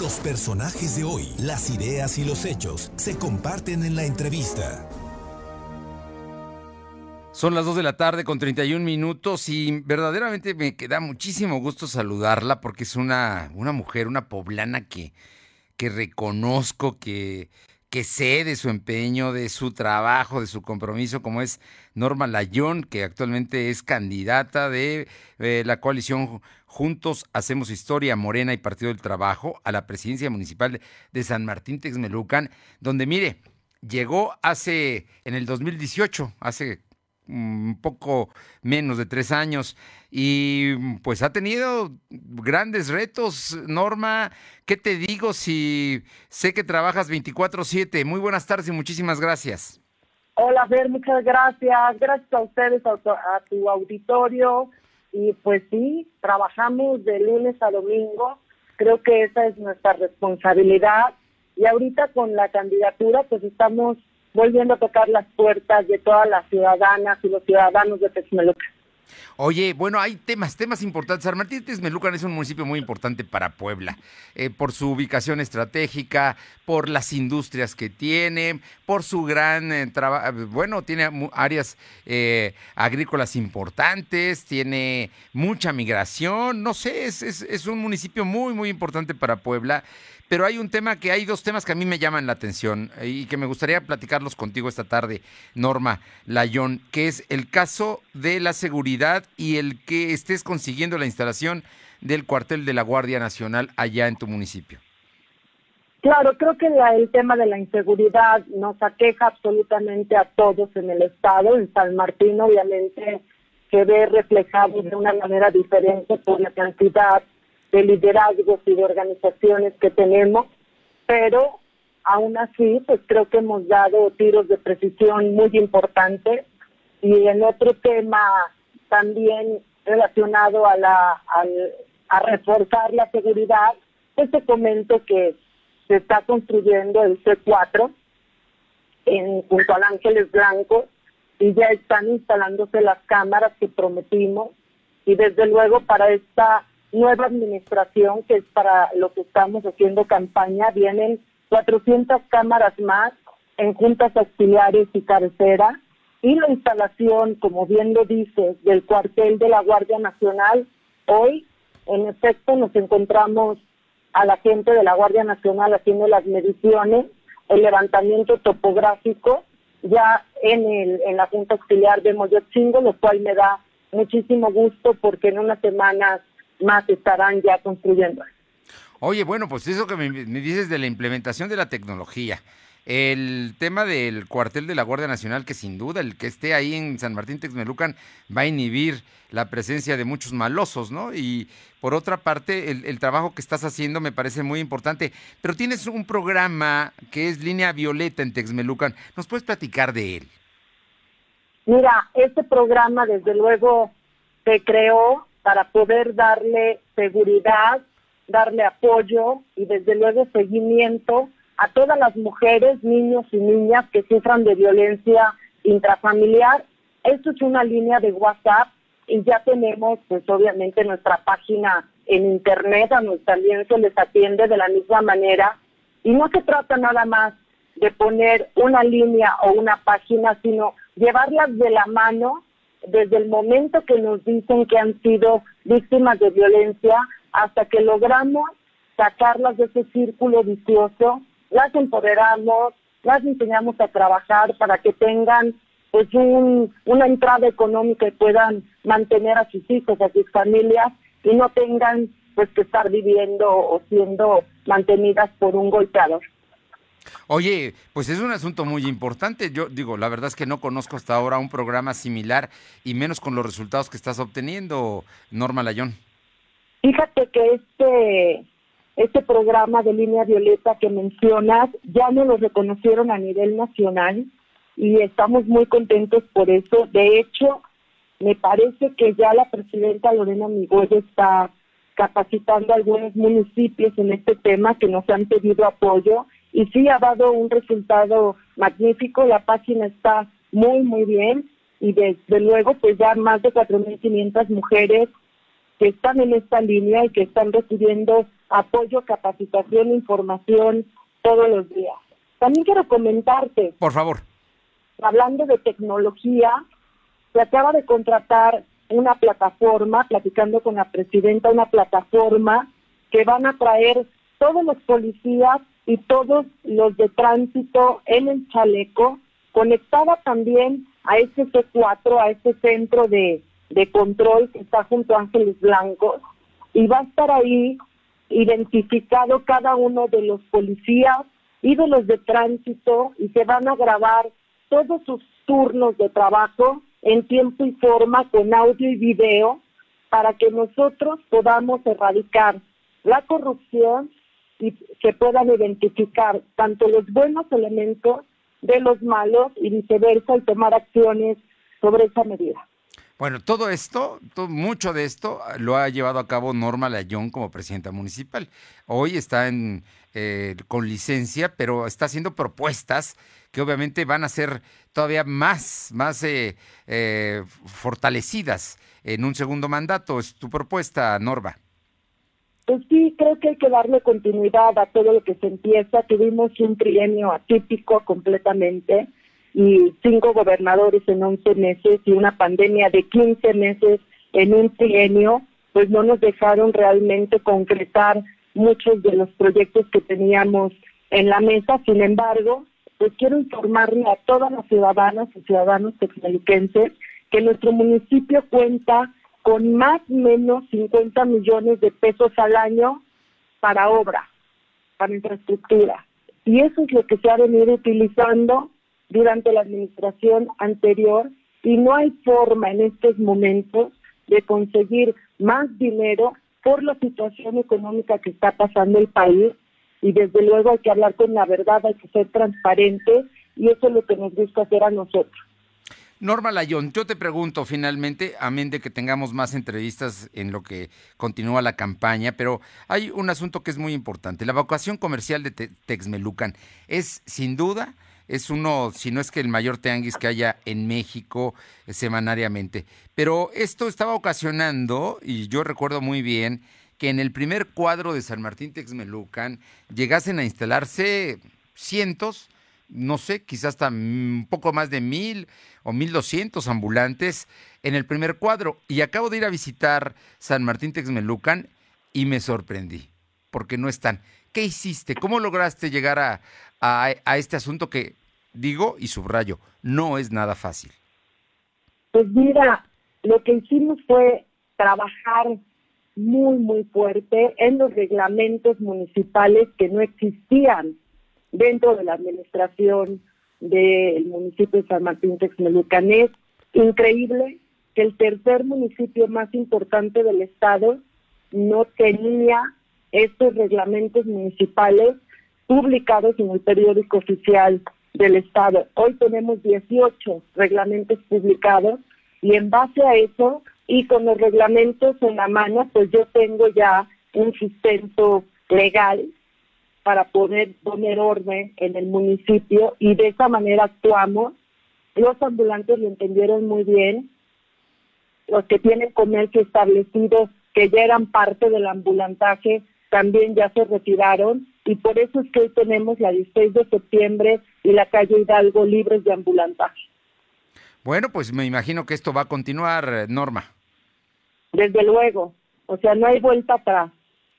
Los personajes de hoy, las ideas y los hechos se comparten en la entrevista. Son las 2 de la tarde con 31 minutos y verdaderamente me queda muchísimo gusto saludarla porque es una, una mujer, una poblana que, que reconozco, que, que sé de su empeño, de su trabajo, de su compromiso, como es Norma Layón, que actualmente es candidata de eh, la coalición Juntos Hacemos Historia, Morena y Partido del Trabajo a la presidencia municipal de San Martín Texmelucan, donde mire, llegó hace, en el 2018, hace un poco menos de tres años y pues ha tenido grandes retos. Norma, ¿qué te digo si sé que trabajas 24/7? Muy buenas tardes y muchísimas gracias. Hola, Fer, muchas gracias. Gracias a ustedes, a a tu auditorio. Y pues sí, trabajamos de lunes a domingo. Creo que esa es nuestra responsabilidad. Y ahorita con la candidatura, pues estamos volviendo a tocar las puertas de todas las ciudadanas y los ciudadanos de Texmelucan. Oye, bueno, hay temas, temas importantes. San Martín es un municipio muy importante para Puebla, eh, por su ubicación estratégica, por las industrias que tiene, por su gran eh, trabajo, bueno, tiene áreas eh, agrícolas importantes, tiene mucha migración, no sé, es, es, es un municipio muy, muy importante para Puebla pero hay un tema que hay dos temas que a mí me llaman la atención eh, y que me gustaría platicarlos contigo esta tarde, Norma Layón, que es el caso de la seguridad y el que estés consiguiendo la instalación del cuartel de la Guardia Nacional allá en tu municipio. Claro, creo que el tema de la inseguridad nos aqueja absolutamente a todos en el Estado. En San Martín, obviamente, se ve reflejado de una manera diferente por la cantidad de liderazgos y de organizaciones que tenemos, pero aún así, pues creo que hemos dado tiros de precisión muy importantes. Y en otro tema también relacionado a, la, a reforzar la seguridad, pues te comento que se está construyendo el C4 en, junto al Ángeles Blanco y ya están instalándose las cámaras que prometimos. Y desde luego para esta nueva administración, que es para lo que estamos haciendo campaña, vienen 400 cámaras más en juntas auxiliares y cabecera, y la instalación, como bien lo dices, del cuartel de la Guardia Nacional. Hoy, en efecto, nos encontramos a la gente de la Guardia Nacional haciendo las mediciones, el levantamiento topográfico, ya en, el, en la Junta Auxiliar de Moyochingo, lo cual me da muchísimo gusto porque en unas semanas más estarán ya construyendo. Oye, bueno, pues eso que me, dices de la implementación de la tecnología, el tema del cuartel de la Guardia Nacional, que sin duda el que esté ahí en San Martín Texmelucan va a inhibir la presencia de muchos malosos, ¿no? Y por otra parte, el, el, trabajo que estás haciendo me parece muy importante. Pero tienes un programa que es Línea Violeta en Texmelucan. ¿Nos puedes platicar de él? Mira, este programa desde luego se creó para poder darle seguridad, darle apoyo y desde luego seguimiento a todas las mujeres, niños y niñas que sufran de violencia intrafamiliar. Esto es una línea de WhatsApp y ya tenemos pues obviamente nuestra página en internet, a nuestra también se les atiende de la misma manera y no se trata nada más de poner una línea o una página, sino llevarlas de la mano desde el momento que nos dicen que han sido víctimas de violencia hasta que logramos sacarlas de ese círculo vicioso, las empoderamos, las enseñamos a trabajar para que tengan pues un, una entrada económica y puedan mantener a sus hijos, a sus familias y no tengan pues que estar viviendo o siendo mantenidas por un golpeador. Oye, pues es un asunto muy importante. Yo digo, la verdad es que no conozco hasta ahora un programa similar y menos con los resultados que estás obteniendo, Norma Layón. Fíjate que este, este programa de línea violeta que mencionas ya no lo reconocieron a nivel nacional y estamos muy contentos por eso. De hecho, me parece que ya la presidenta Lorena Miguel está capacitando a algunos municipios en este tema que nos han pedido apoyo y sí ha dado un resultado magnífico, la página está muy, muy bien y desde luego pues ya más de 4.500 mujeres que están en esta línea y que están recibiendo apoyo, capacitación, información todos los días. También quiero comentarte. Por favor. Hablando de tecnología, se acaba de contratar una plataforma, platicando con la presidenta, una plataforma que van a traer todos los policías y todos los de tránsito en el chaleco, conectada también a este C4, a este centro de, de control que está junto a Ángeles Blancos, y va a estar ahí identificado cada uno de los policías y de los de tránsito y se van a grabar todos sus turnos de trabajo en tiempo y forma con audio y video para que nosotros podamos erradicar la corrupción y que puedan identificar tanto los buenos elementos de los malos y viceversa y tomar acciones sobre esa medida. Bueno, todo esto, mucho de esto lo ha llevado a cabo Norma Layón como presidenta municipal. Hoy está en, eh, con licencia, pero está haciendo propuestas que obviamente van a ser todavía más, más eh, eh, fortalecidas en un segundo mandato. Es tu propuesta, Norma. Pues sí, creo que hay que darle continuidad a todo lo que se empieza. Tuvimos un trienio atípico completamente y cinco gobernadores en 11 meses y una pandemia de 15 meses en un trienio, pues no nos dejaron realmente concretar muchos de los proyectos que teníamos en la mesa. Sin embargo, pues quiero informarle a todas las ciudadanas y ciudadanos texmeliquenses que nuestro municipio cuenta con más o menos 50 millones de pesos al año para obra, para infraestructura. Y eso es lo que se ha venido utilizando durante la administración anterior y no hay forma en estos momentos de conseguir más dinero por la situación económica que está pasando el país y desde luego hay que hablar con la verdad, hay que ser transparente y eso es lo que nos gusta hacer a nosotros. Norma Layón, yo te pregunto finalmente, amén de que tengamos más entrevistas en lo que continúa la campaña, pero hay un asunto que es muy importante. La vocación comercial de Texmelucan es sin duda es uno, si no es que el mayor teanguis que haya en México eh, semanariamente. Pero esto estaba ocasionando, y yo recuerdo muy bien, que en el primer cuadro de San Martín Texmelucan llegasen a instalarse cientos, no sé, quizás hasta un poco más de mil o mil doscientos ambulantes en el primer cuadro. Y acabo de ir a visitar San Martín Texmelucan y me sorprendí, porque no están. ¿Qué hiciste? ¿Cómo lograste llegar a, a, este asunto que digo y subrayo, no es nada fácil. Pues mira, lo que hicimos fue trabajar muy, muy fuerte en los reglamentos municipales que no existían dentro de la administración del municipio de San Martín Texmelucan. Es increíble que el tercer municipio más importante del estado no tenía estos reglamentos municipales publicados en el periódico oficial del Estado. Hoy tenemos 18 reglamentos publicados y en base a eso y con los reglamentos en la mano, pues yo tengo ya un sustento legal para poder poner orden en el municipio y de esa manera actuamos. Los ambulantes lo entendieron muy bien, los que tienen comercio establecido, que ya eran parte del ambulantaje, también ya se retiraron y por eso es que hoy tenemos la 16 de septiembre y la calle Hidalgo libres de ambulantaje. Bueno, pues me imagino que esto va a continuar, Norma. Desde luego, o sea, no hay vuelta atrás.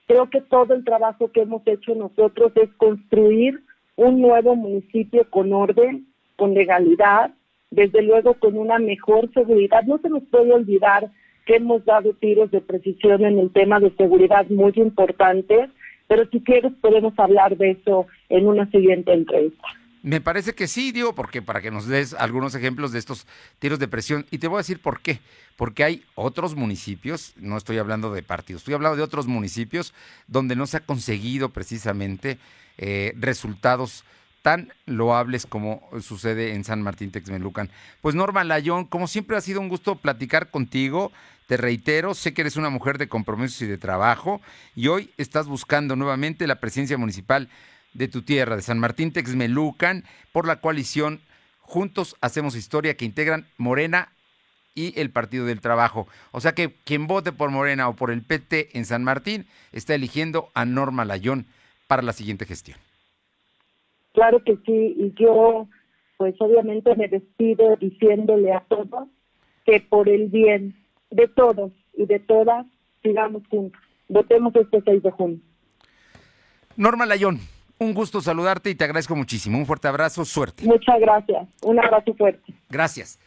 Creo que todo el trabajo que hemos hecho nosotros es construir un nuevo municipio con orden, con legalidad, desde luego con una mejor seguridad. No se nos puede olvidar que hemos dado tiros de precisión en el tema de seguridad muy importantes, pero si quieres podemos hablar de eso en una siguiente entrevista. Me parece que sí, digo, porque para que nos des algunos ejemplos de estos tiros de presión. Y te voy a decir por qué. Porque hay otros municipios, no estoy hablando de partidos, estoy hablando de otros municipios donde no se ha conseguido precisamente eh, resultados tan loables como sucede en San Martín Texmelucan. Pues Norma Layón, como siempre ha sido un gusto platicar contigo. Te reitero, sé que eres una mujer de compromisos y de trabajo y hoy estás buscando nuevamente la presidencia municipal de tu tierra, de San Martín Texmelucan, por la coalición Juntos Hacemos Historia que integran Morena y el Partido del Trabajo. O sea que quien vote por Morena o por el PT en San Martín está eligiendo a Norma Layón para la siguiente gestión. Claro que sí, y yo pues obviamente me despido diciéndole a todos que por el bien de todos y de todas sigamos juntos. Votemos este 6 de junio. Norma Layón, un gusto saludarte y te agradezco muchísimo. Un fuerte abrazo, suerte. Muchas gracias. Un abrazo fuerte. Gracias.